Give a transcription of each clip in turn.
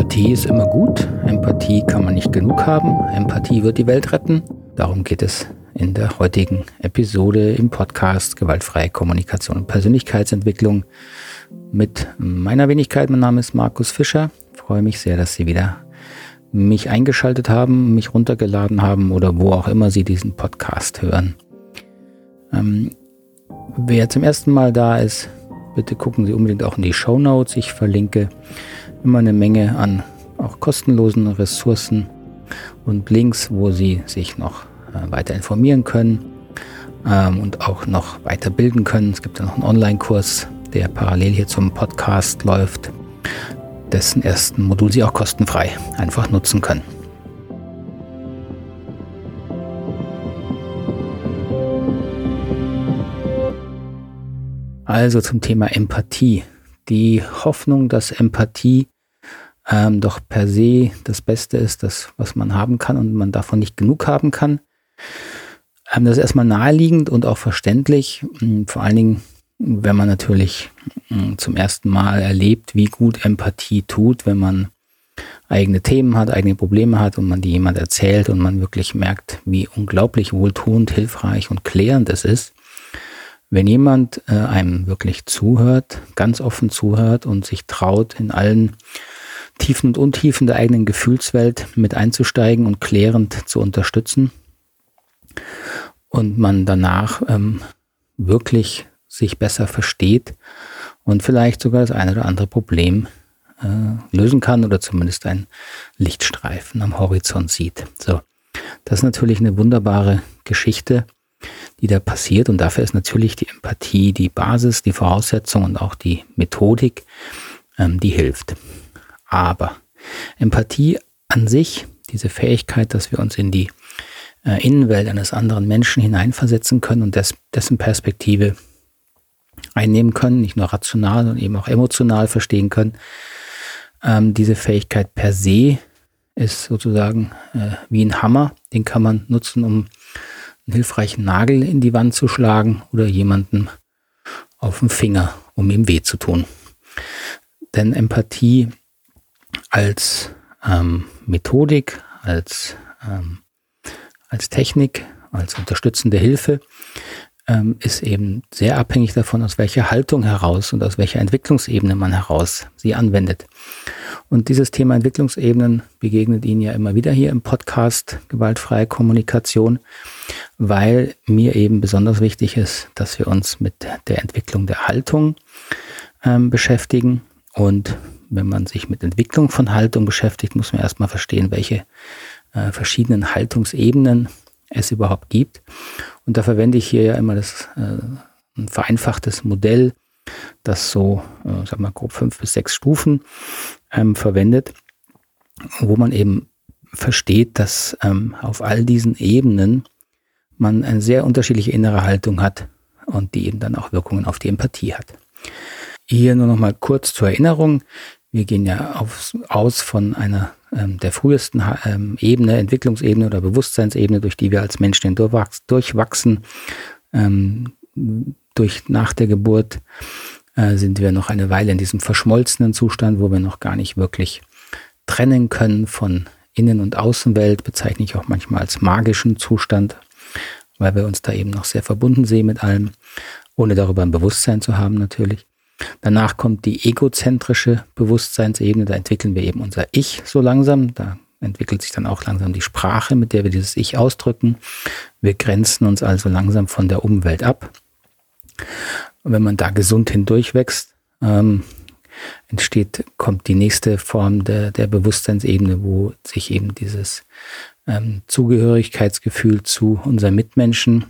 Empathie ist immer gut. Empathie kann man nicht genug haben. Empathie wird die Welt retten. Darum geht es in der heutigen Episode im Podcast Gewaltfreie Kommunikation und Persönlichkeitsentwicklung mit meiner Wenigkeit. Mein Name ist Markus Fischer. Ich freue mich sehr, dass Sie wieder mich eingeschaltet haben, mich runtergeladen haben oder wo auch immer Sie diesen Podcast hören. Ähm, wer zum ersten Mal da ist, bitte gucken Sie unbedingt auch in die Show Notes. Ich verlinke immer eine Menge an auch kostenlosen Ressourcen und Links, wo Sie sich noch äh, weiter informieren können ähm, und auch noch weiterbilden können. Es gibt ja noch einen Online-Kurs, der parallel hier zum Podcast läuft, dessen ersten Modul Sie auch kostenfrei einfach nutzen können. Also zum Thema Empathie. Die Hoffnung, dass Empathie ähm, doch per se das Beste ist, das, was man haben kann und man davon nicht genug haben kann. Ähm, das ist erstmal naheliegend und auch verständlich. Ähm, vor allen Dingen, wenn man natürlich ähm, zum ersten Mal erlebt, wie gut Empathie tut, wenn man eigene Themen hat, eigene Probleme hat und man die jemand erzählt und man wirklich merkt, wie unglaublich wohltuend, hilfreich und klärend es ist. Wenn jemand äh, einem wirklich zuhört, ganz offen zuhört und sich traut, in allen Tiefen und Untiefen der eigenen Gefühlswelt mit einzusteigen und klärend zu unterstützen und man danach ähm, wirklich sich besser versteht und vielleicht sogar das eine oder andere Problem äh, lösen kann oder zumindest ein Lichtstreifen am Horizont sieht. So, das ist natürlich eine wunderbare Geschichte die da passiert. Und dafür ist natürlich die Empathie die Basis, die Voraussetzung und auch die Methodik, ähm, die hilft. Aber Empathie an sich, diese Fähigkeit, dass wir uns in die äh, Innenwelt eines anderen Menschen hineinversetzen können und des, dessen Perspektive einnehmen können, nicht nur rational, sondern eben auch emotional verstehen können. Ähm, diese Fähigkeit per se ist sozusagen äh, wie ein Hammer, den kann man nutzen, um einen hilfreichen Nagel in die Wand zu schlagen oder jemanden auf den Finger, um ihm weh zu tun. Denn Empathie als ähm, Methodik, als, ähm, als Technik, als unterstützende Hilfe ähm, ist eben sehr abhängig davon, aus welcher Haltung heraus und aus welcher Entwicklungsebene man heraus sie anwendet. Und dieses Thema Entwicklungsebenen begegnet Ihnen ja immer wieder hier im Podcast Gewaltfreie Kommunikation, weil mir eben besonders wichtig ist, dass wir uns mit der Entwicklung der Haltung ähm, beschäftigen. Und wenn man sich mit Entwicklung von Haltung beschäftigt, muss man erstmal verstehen, welche äh, verschiedenen Haltungsebenen es überhaupt gibt. Und da verwende ich hier ja immer das äh, ein vereinfachtes Modell, das so, äh, sag mal, grob fünf bis sechs Stufen ähm, verwendet, wo man eben versteht, dass ähm, auf all diesen Ebenen man eine sehr unterschiedliche innere Haltung hat und die eben dann auch Wirkungen auf die Empathie hat. Hier nur noch mal kurz zur Erinnerung. Wir gehen ja auf, aus von einer ähm, der frühesten ähm, Ebene, Entwicklungsebene oder Bewusstseinsebene, durch die wir als Menschen durchwachsen. Ähm, durch nach der Geburt äh, sind wir noch eine Weile in diesem verschmolzenen Zustand, wo wir noch gar nicht wirklich trennen können von Innen- und Außenwelt, bezeichne ich auch manchmal als magischen Zustand, weil wir uns da eben noch sehr verbunden sehen mit allem, ohne darüber ein Bewusstsein zu haben natürlich. Danach kommt die egozentrische Bewusstseinsebene, da entwickeln wir eben unser Ich so langsam, da entwickelt sich dann auch langsam die Sprache, mit der wir dieses Ich ausdrücken. Wir grenzen uns also langsam von der Umwelt ab. Und wenn man da gesund hindurchwächst, ähm, entsteht, kommt die nächste Form der, der Bewusstseinsebene, wo sich eben dieses ähm, Zugehörigkeitsgefühl zu unseren Mitmenschen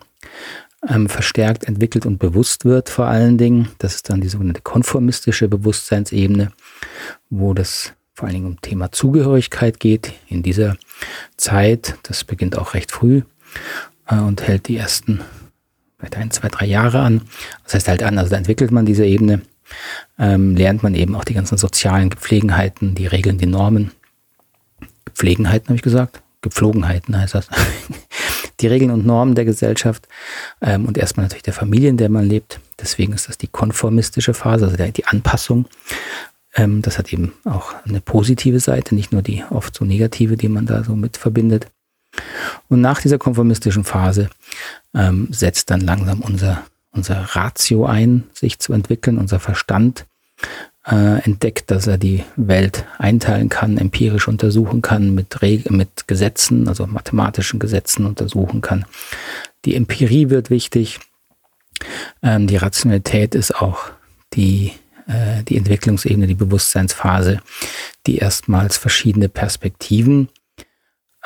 ähm, verstärkt entwickelt und bewusst wird vor allen Dingen. Das ist dann die sogenannte konformistische Bewusstseinsebene, wo das vor allen Dingen um Thema Zugehörigkeit geht. In dieser Zeit, das beginnt auch recht früh äh, und hält die ersten vielleicht ein, zwei, drei Jahre an. Das heißt halt an, also da entwickelt man diese Ebene, ähm, lernt man eben auch die ganzen sozialen Gepflegenheiten, die Regeln, die Normen. Gepflegenheiten habe ich gesagt? Gepflogenheiten heißt das. die Regeln und Normen der Gesellschaft ähm, und erstmal natürlich der Familie, in der man lebt. Deswegen ist das die konformistische Phase, also die Anpassung Ähm, das hat eben auch eine positive Seite, nicht nur die oft so negative, die man da so mit verbindet. Und nach dieser konformistischen Phase ähm, setzt dann langsam unser, unser Ratio ein, sich zu entwickeln, unser Verstand äh, entdeckt, dass er die Welt einteilen kann, empirisch untersuchen kann, mit, mit Gesetzen, also mathematischen Gesetzen untersuchen kann. Die Empirie wird wichtig. Ähm, die Rationalität ist auch die, äh, die Entwicklungsebene, die Bewusstseinsphase, die erstmals verschiedene Perspektiven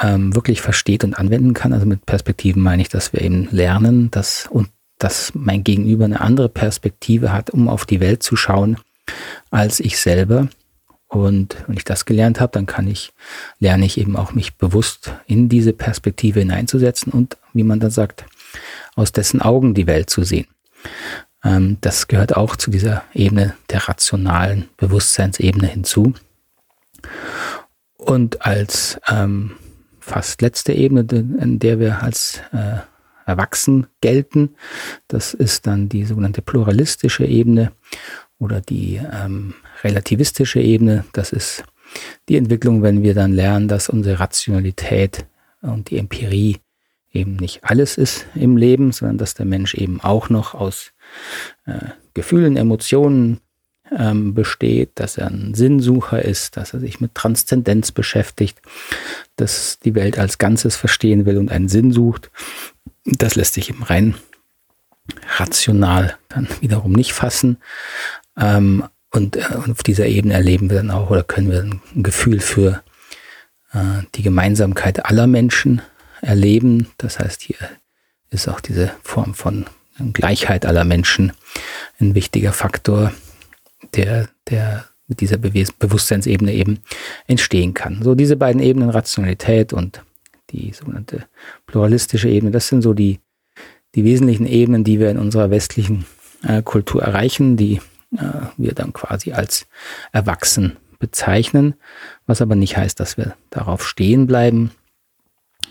ähm, wirklich versteht und anwenden kann. Also mit Perspektiven meine ich, dass wir eben lernen, dass, und dass mein Gegenüber eine andere Perspektive hat, um auf die Welt zu schauen, als ich selber. Und wenn ich das gelernt habe, dann kann ich, lerne ich eben auch mich bewusst in diese Perspektive hineinzusetzen und, wie man dann sagt, aus dessen Augen die Welt zu sehen. Ähm, das gehört auch zu dieser Ebene der rationalen Bewusstseinsebene hinzu. Und als ähm, fast letzte Ebene, in der wir als äh, erwachsen gelten, das ist dann die sogenannte pluralistische Ebene oder die ähm, relativistische Ebene. Das ist die Entwicklung, wenn wir dann lernen, dass unsere Rationalität und die Empirie eben nicht alles ist im Leben, sondern dass der Mensch eben auch noch aus äh, Gefühlen, Emotionen ähm, besteht, dass er ein Sinnsucher ist, dass er sich mit Transzendenz beschäftigt, dass die Welt als Ganzes verstehen will und einen Sinn sucht. Das lässt sich eben rein rational dann wiederum nicht fassen. Ähm, und, äh, auf dieser Ebene erleben wir dann auch oder können wir ein Gefühl für äh, die Gemeinsamkeit aller Menschen erleben. Das heißt, hier ist auch diese Form von Gleichheit aller Menschen ein wichtiger Faktor, der, der mit dieser Be Bewusstseinsebene eben entstehen kann. So diese beiden Ebenen, Rationalität und die sogenannte pluralistische Ebene, das sind so die, die wesentlichen Ebenen, die wir in unserer westlichen äh, Kultur erreichen, die äh, wir dann quasi als erwachsen bezeichnen, was aber nicht heißt, dass wir darauf stehen bleiben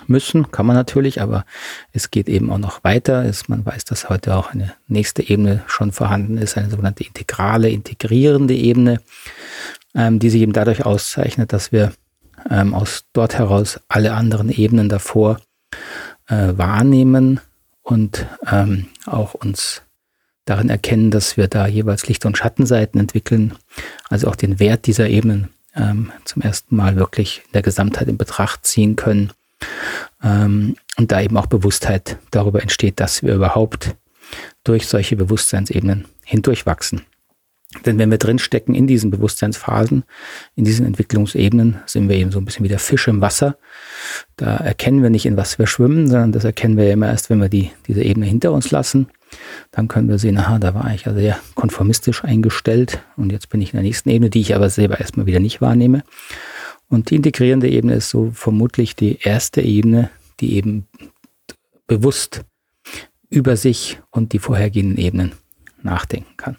müssen, kann man natürlich, aber es geht eben auch noch weiter. Es, man weiß, dass heute auch eine nächste Ebene schon vorhanden ist, eine sogenannte integrale, integrierende Ebene, ähm, die sich eben dadurch auszeichnet, dass wir ähm, aus dort heraus alle anderen Ebenen davor äh, wahrnehmen und ähm, auch uns darin erkennen, dass wir da jeweils Licht- und Schattenseiten entwickeln, also auch den Wert dieser Ebenen ähm, zum ersten Mal wirklich in der Gesamtheit in Betracht ziehen können und da eben auch Bewusstheit darüber entsteht, dass wir überhaupt durch solche Bewusstseinsebenen hindurchwachsen. Denn wenn wir drinstecken in diesen Bewusstseinsphasen, in diesen Entwicklungsebenen, sind wir eben so ein bisschen wie der Fisch im Wasser. Da erkennen wir nicht, in was wir schwimmen, sondern das erkennen wir immer erst, wenn wir die, diese Ebene hinter uns lassen. Dann können wir sehen, aha, da war ich ja sehr konformistisch eingestellt und jetzt bin ich in der nächsten Ebene, die ich aber selber erstmal wieder nicht wahrnehme. Und die integrierende Ebene ist so vermutlich die erste Ebene, die eben bewusst über sich und die vorhergehenden Ebenen nachdenken kann.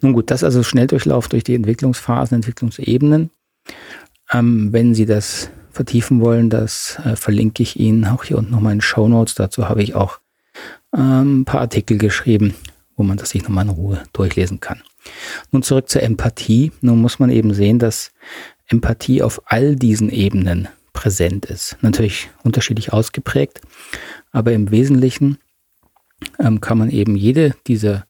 Nun gut, das also Schnelldurchlauf durch die Entwicklungsphasen, Entwicklungsebenen. Ähm, wenn Sie das vertiefen wollen, das äh, verlinke ich Ihnen auch hier unten nochmal in Show Notes. Dazu habe ich auch ähm, ein paar Artikel geschrieben, wo man das sich nochmal in Ruhe durchlesen kann. Nun zurück zur Empathie. Nun muss man eben sehen, dass Empathie auf all diesen Ebenen präsent ist. Natürlich unterschiedlich ausgeprägt, aber im Wesentlichen ähm, kann man eben jede dieser,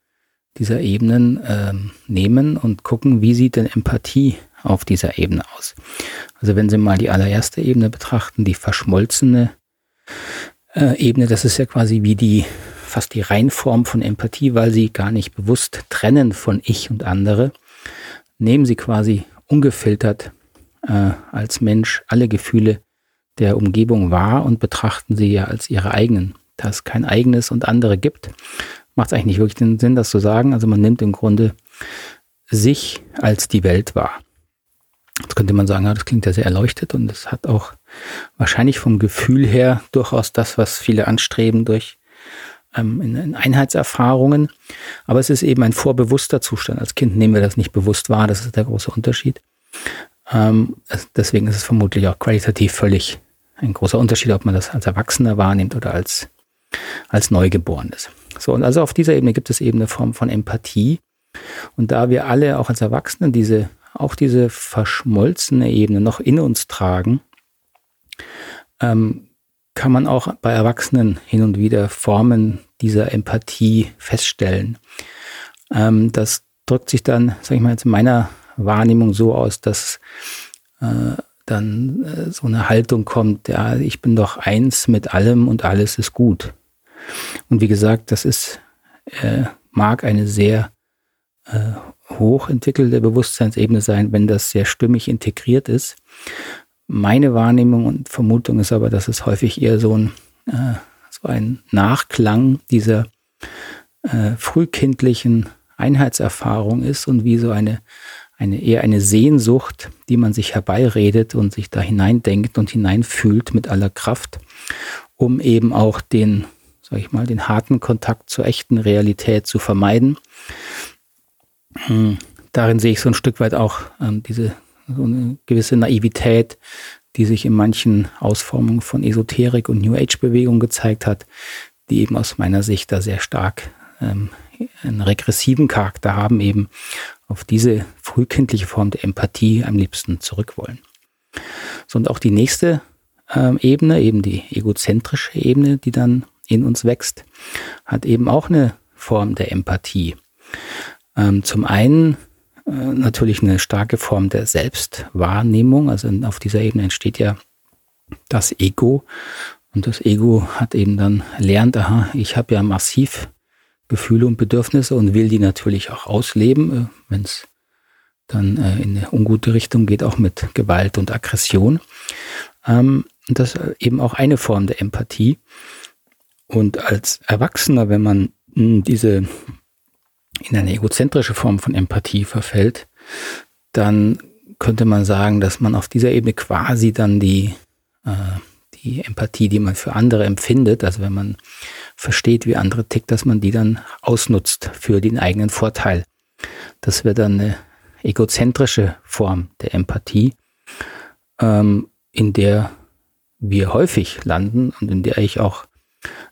dieser Ebenen ähm, nehmen und gucken, wie sieht denn Empathie auf dieser Ebene aus. Also wenn Sie mal die allererste Ebene betrachten, die verschmolzene äh, Ebene, das ist ja quasi wie die fast die Reinform von Empathie, weil sie gar nicht bewusst trennen von ich und andere, nehmen sie quasi ungefiltert äh, als Mensch alle Gefühle der Umgebung wahr und betrachten sie ja als ihre eigenen. Da es kein eigenes und andere gibt, macht es eigentlich nicht wirklich den Sinn, das zu sagen. Also man nimmt im Grunde sich als die Welt wahr. Jetzt könnte man sagen, ja, das klingt ja sehr erleuchtet und es hat auch wahrscheinlich vom Gefühl her durchaus das, was viele anstreben durch ähm, in, in Einheitserfahrungen. Aber es ist eben ein vorbewusster Zustand. Als Kind nehmen wir das nicht bewusst wahr, das ist der große Unterschied. Ähm, deswegen ist es vermutlich auch qualitativ völlig ein großer Unterschied, ob man das als Erwachsener wahrnimmt oder als, als Neugeborenes. So, und also auf dieser Ebene gibt es eben eine Form von Empathie. Und da wir alle auch als Erwachsene diese, auch diese verschmolzene Ebene noch in uns tragen, ähm, kann man auch bei Erwachsenen hin und wieder Formen dieser Empathie feststellen. Ähm, das drückt sich dann, sag ich mal, jetzt in meiner Wahrnehmung so aus, dass äh, dann äh, so eine Haltung kommt, ja, ich bin doch eins mit allem und alles ist gut. Und wie gesagt, das ist, äh, mag eine sehr äh, hoch entwickelte Bewusstseinsebene sein, wenn das sehr stimmig integriert ist. Meine Wahrnehmung und Vermutung ist aber, dass es häufig eher so ein, äh, so ein Nachklang dieser äh, frühkindlichen Einheitserfahrung ist und wie so eine, eine eher eine Sehnsucht, die man sich herbeiredet und sich da hineindenkt und hineinfühlt mit aller Kraft, um eben auch den, sag ich mal, den harten Kontakt zur echten Realität zu vermeiden. Hm, darin sehe ich so ein Stück weit auch ähm, diese so eine gewisse Naivität, die sich in manchen Ausformungen von Esoterik und New Age Bewegung gezeigt hat, die eben aus meiner Sicht da sehr stark ähm, einen regressiven Charakter haben, eben auf diese frühkindliche Form der Empathie am liebsten zurück wollen. So, und auch die nächste ähm, Ebene, eben die egozentrische Ebene, die dann in uns wächst, hat eben auch eine Form der Empathie. Ähm, zum einen äh, natürlich eine starke Form der Selbstwahrnehmung, also auf dieser Ebene entsteht ja das Ego und das Ego hat eben dann lernt, aha, ich habe ja massiv Gefühle und Bedürfnisse und will die natürlich auch ausleben, äh, wenn es dann äh, in eine ungute Richtung geht, auch mit Gewalt und Aggression. Ähm, das ist eben auch eine Form der Empathie. Und als Erwachsener, wenn man hm, diese in eine egozentrische Form von Empathie verfällt, dann könnte man sagen, dass man auf dieser Ebene quasi dann die, äh, die Empathie, die man für andere empfindet, also wenn man versteht, wie andere tickt, dass man die dann ausnutzt für den eigenen Vorteil. Das wäre dann eine egozentrische Form der Empathie, ähm, in der wir häufig landen und in der ich auch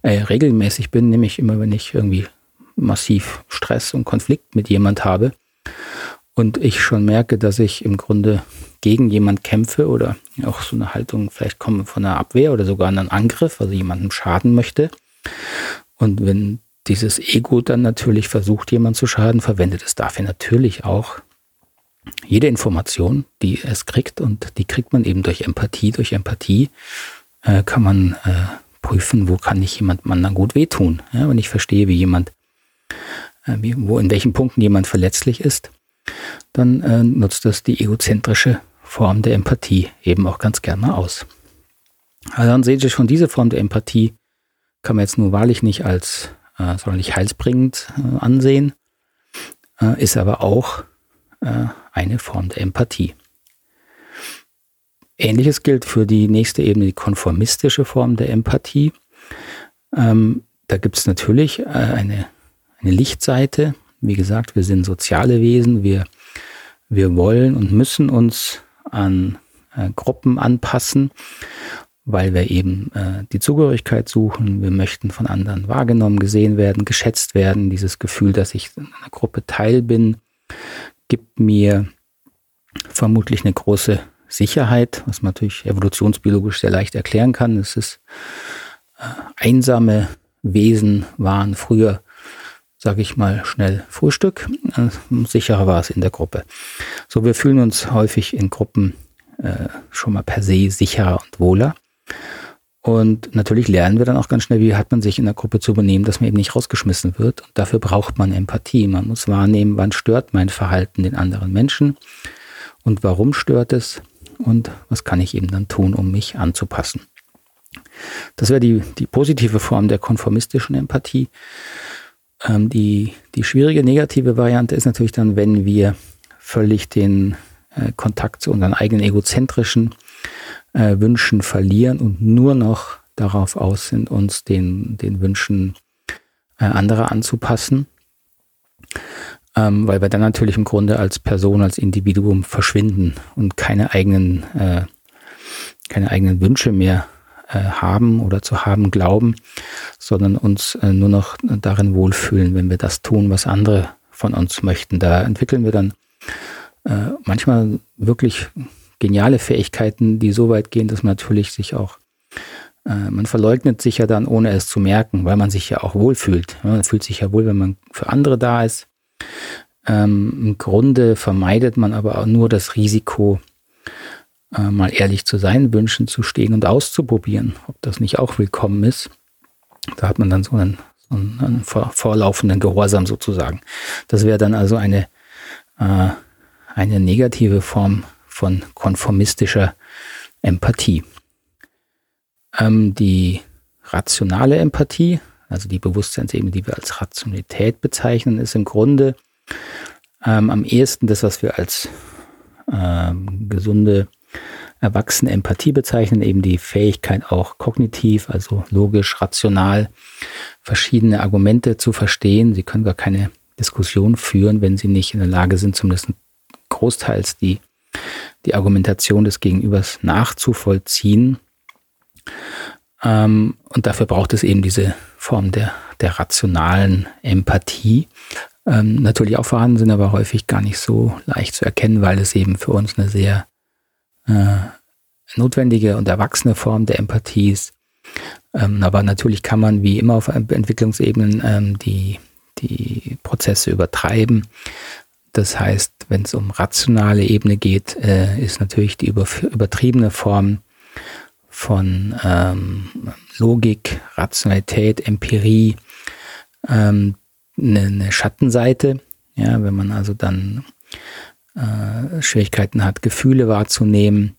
äh, regelmäßig bin, nämlich immer, wenn ich irgendwie massiv Stress und Konflikt mit jemand habe und ich schon merke, dass ich im Grunde gegen jemand kämpfe oder auch so eine Haltung vielleicht komme von einer Abwehr oder sogar einen Angriff, also jemandem schaden möchte, und wenn dieses Ego dann natürlich versucht, jemand zu schaden, verwendet es dafür natürlich auch jede Information, die es kriegt. Und die kriegt man eben durch Empathie. Durch Empathie äh, kann man äh, prüfen, wo kann ich jemandem anderen gut wehtun. Ja, wenn ich verstehe, wie jemand, äh, wie, wo in welchen Punkten jemand verletzlich ist, dann äh, nutzt das die egozentrische Form der Empathie eben auch ganz gerne aus. Also dann seht ihr schon diese Form der Empathie kann man jetzt nur wahrlich nicht als äh, sonderlich heilsbringend äh, ansehen, äh, ist aber auch äh, eine Form der Empathie. Ähnliches gilt für die nächste Ebene, die konformistische Form der Empathie. Ähm, da gibt es natürlich äh, eine, eine Lichtseite. Wie gesagt, wir sind soziale Wesen, wir, wir wollen und müssen uns an äh, Gruppen anpassen weil wir eben äh, die Zugehörigkeit suchen. Wir möchten von anderen wahrgenommen, gesehen werden, geschätzt werden. Dieses Gefühl, dass ich in einer Gruppe Teil bin, gibt mir vermutlich eine große Sicherheit, was man natürlich evolutionsbiologisch sehr leicht erklären kann. Es ist äh, einsame Wesen waren früher, sage ich mal, schnell Frühstück. Äh, sicherer war es in der Gruppe. So, wir fühlen uns häufig in Gruppen äh, schon mal per se sicherer und wohler. Und natürlich lernen wir dann auch ganz schnell, wie hat man sich in der Gruppe zu benehmen, dass man eben nicht rausgeschmissen wird. Und dafür braucht man Empathie. Man muss wahrnehmen, wann stört mein Verhalten den anderen Menschen und warum stört es und was kann ich eben dann tun, um mich anzupassen. Das wäre die, die positive Form der konformistischen Empathie. Ähm, die, die schwierige negative Variante ist natürlich dann, wenn wir völlig den äh, Kontakt zu unseren eigenen egozentrischen äh, Wünschen verlieren und nur noch darauf aus sind, uns den, den Wünschen äh, anderer anzupassen. Ähm, weil wir dann natürlich im Grunde als Person, als Individuum verschwinden und keine eigenen, äh, keine eigenen Wünsche mehr äh, haben oder zu haben glauben, sondern uns äh, nur noch darin wohlfühlen, wenn wir das tun, was andere von uns möchten. Da entwickeln wir dann äh, manchmal wirklich geniale Fähigkeiten, die so weit gehen, dass man natürlich sich auch, äh, man verleugnet sich ja dann, ohne es zu merken, weil man sich ja auch wohlfühlt. Ja, man fühlt sich ja wohl, wenn man für andere da ist. Ähm, Im Grunde vermeidet man aber auch nur das Risiko, äh, mal ehrlich zu seinen Wünschen zu stehen und auszuprobieren, ob das nicht auch willkommen ist. Da hat man dann so einen, so einen vor, vorlaufenden Gehorsam sozusagen. Das wäre dann also eine, äh, eine negative Form von konformistischer Empathie. Ähm, die rationale Empathie, also die Bewusstseinsebene, die wir als Rationalität bezeichnen, ist im Grunde ähm, am ehesten das, was wir als ähm, gesunde erwachsene Empathie bezeichnen, eben die Fähigkeit auch kognitiv, also logisch, rational, verschiedene Argumente zu verstehen. Sie können gar keine Diskussion führen, wenn sie nicht in der Lage sind, zumindest großteils die, die Argumentation des Gegenübers nachzuvollziehen. Ähm, und dafür braucht es eben diese Form der, der rationalen Empathie. Ähm, natürlich auch vorhanden sind, aber häufig gar nicht so leicht zu erkennen, weil es eben für uns eine sehr äh, notwendige und erwachsene Form der Empathie ist. Ähm, aber natürlich kann man wie immer auf Entwicklungsebenen ähm, die, die Prozesse übertreiben. Das heißt, wenn es um rationale Ebene geht, äh, ist natürlich die über, übertriebene Form von ähm, Logik, Rationalität, Empirie ähm, eine, eine Schattenseite. Ja, wenn man also dann äh, Schwierigkeiten hat, Gefühle wahrzunehmen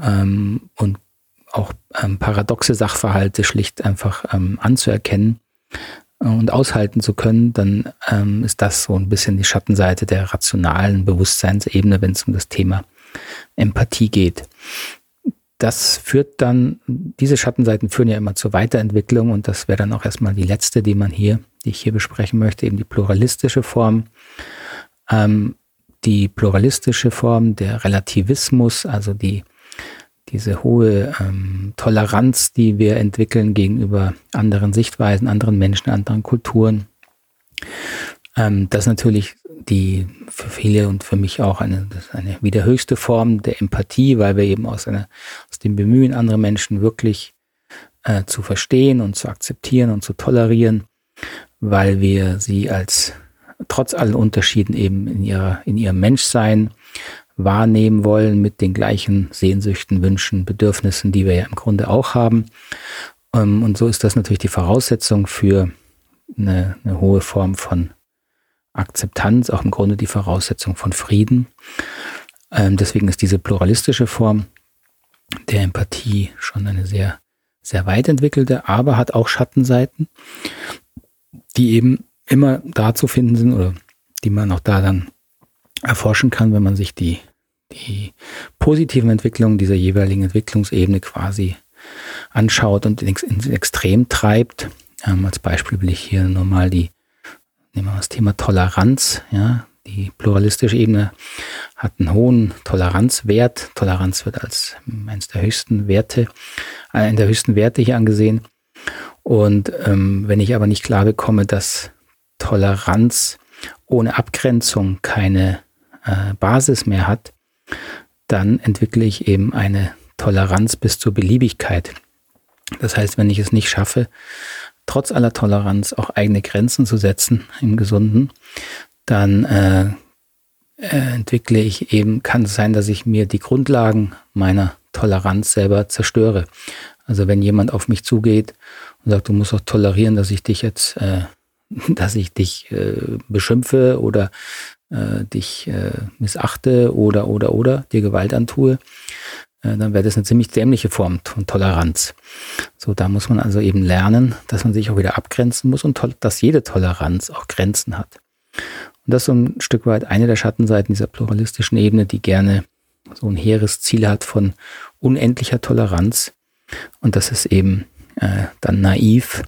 ähm, und auch ähm, paradoxe Sachverhalte schlicht einfach ähm, anzuerkennen und aushalten zu können, dann ähm, ist das so ein bisschen die Schattenseite der rationalen Bewusstseinsebene, wenn es um das Thema Empathie geht. Das führt dann, diese Schattenseiten führen ja immer zur Weiterentwicklung und das wäre dann auch erstmal die letzte, die man hier, die ich hier besprechen möchte, eben die pluralistische Form. Ähm, die pluralistische Form, der Relativismus, also die, diese hohe ähm, Toleranz, die wir entwickeln gegenüber anderen Sichtweisen, anderen Menschen, anderen Kulturen. Ähm, das natürlich die für viele und für mich auch eine, eine wieder höchste Form der Empathie, weil wir eben aus, einer, aus dem Bemühen, andere Menschen wirklich äh, zu verstehen und zu akzeptieren und zu tolerieren, weil wir sie als trotz allen Unterschieden eben in, ihrer, in ihrem Menschsein wahrnehmen wollen mit den gleichen Sehnsüchten, Wünschen, Bedürfnissen, die wir ja im Grunde auch haben. Ähm, und so ist das natürlich die Voraussetzung für eine, eine hohe Form von Akzeptanz, auch im Grunde die Voraussetzung von Frieden. Ähm, deswegen ist diese pluralistische Form der Empathie schon eine sehr, sehr weit entwickelte, aber hat auch Schattenseiten, die eben immer da zu finden sind oder die man auch da dann erforschen kann, wenn man sich die, die positiven Entwicklungen dieser jeweiligen Entwicklungsebene quasi anschaut und ins, Extrem treibt. Ähm, als Beispiel will ich hier nur mal die, nehmen wir das Thema Toleranz, ja, die pluralistische Ebene hat einen hohen Toleranzwert. Toleranz wird als eines der höchsten Werte, einer der höchsten Werte hier angesehen. Und ähm, wenn ich aber nicht klar bekomme, dass Toleranz ohne Abgrenzung keine äh, Basis mehr hat, dann entwickle ich eben eine Toleranz bis zur Beliebigkeit. Das heißt, wenn ich es nicht schaffe, trotz aller Toleranz auch eigene Grenzen zu setzen im Gesunden, dann äh, äh, entwickle ich eben, kann es sein, dass ich mir die Grundlagen meiner Toleranz selber zerstöre. Also wenn jemand auf mich zugeht und sagt, du musst auch tolerieren, dass ich dich jetzt äh, dass ich dich äh, beschimpfe oder äh, dich äh, missachte oder, oder, oder dir Gewalt antue, äh, dann wäre das eine ziemlich dämliche Form von Toleranz. So, da muss man also eben lernen, dass man sich auch wieder abgrenzen muss und dass jede Toleranz auch Grenzen hat. Und das ist so ein Stück weit eine der Schattenseiten dieser pluralistischen Ebene, die gerne so ein hehres Ziel hat von unendlicher Toleranz. Und das ist eben äh, dann naiv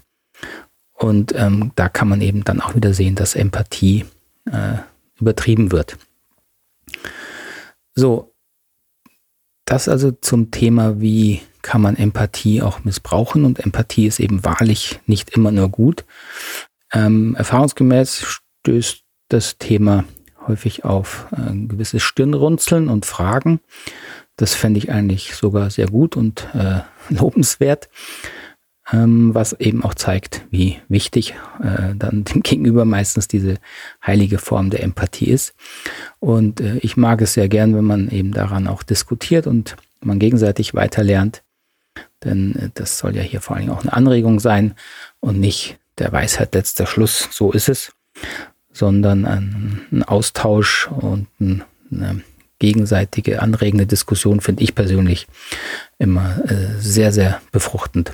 und ähm, da kann man eben dann auch wieder sehen, dass Empathie äh, übertrieben wird. So, das also zum Thema, wie kann man Empathie auch missbrauchen. Und Empathie ist eben wahrlich nicht immer nur gut. Ähm, erfahrungsgemäß stößt das Thema häufig auf äh, ein gewisses Stirnrunzeln und Fragen. Das fände ich eigentlich sogar sehr gut und äh, lobenswert, ähm, was eben auch zeigt, wie wichtig äh, dann dem Gegenüber meistens diese heilige Form der Empathie ist. Und äh, ich mag es sehr gern, wenn man eben daran auch diskutiert und man gegenseitig weiterlernt. Denn äh, das soll ja hier vor allem auch eine Anregung sein und nicht der Weisheit letzter Schluss, so ist es, sondern ein, ein Austausch und ein, eine gegenseitige anregende Diskussion finde ich persönlich immer äh, sehr, sehr befruchtend.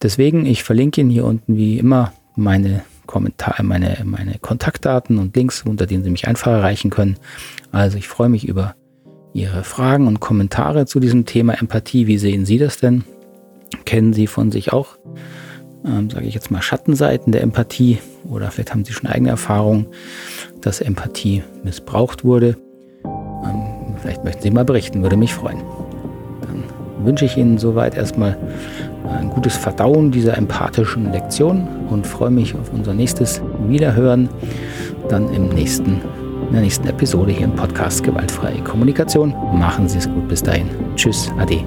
Deswegen, ich verlinke Ihnen hier unten wie immer meine Kommentare, meine, meine Kontaktdaten und Links, unter denen Sie mich einfach erreichen können. Also ich freue mich über Ihre Fragen und Kommentare zu diesem Thema Empathie. Wie sehen Sie das denn? Kennen Sie von sich auch, ähm, sage ich jetzt mal, Schattenseiten der Empathie? Oder vielleicht haben Sie schon eigene Erfahrungen, dass Empathie missbraucht wurde? Vielleicht möchten Sie mal berichten, würde mich freuen. Dann wünsche ich Ihnen soweit erstmal ein gutes Verdauen dieser empathischen Lektion und freue mich auf unser nächstes Wiederhören dann im nächsten, in der nächsten Episode hier im Podcast Gewaltfreie Kommunikation. Machen Sie es gut bis dahin. Tschüss, Ade.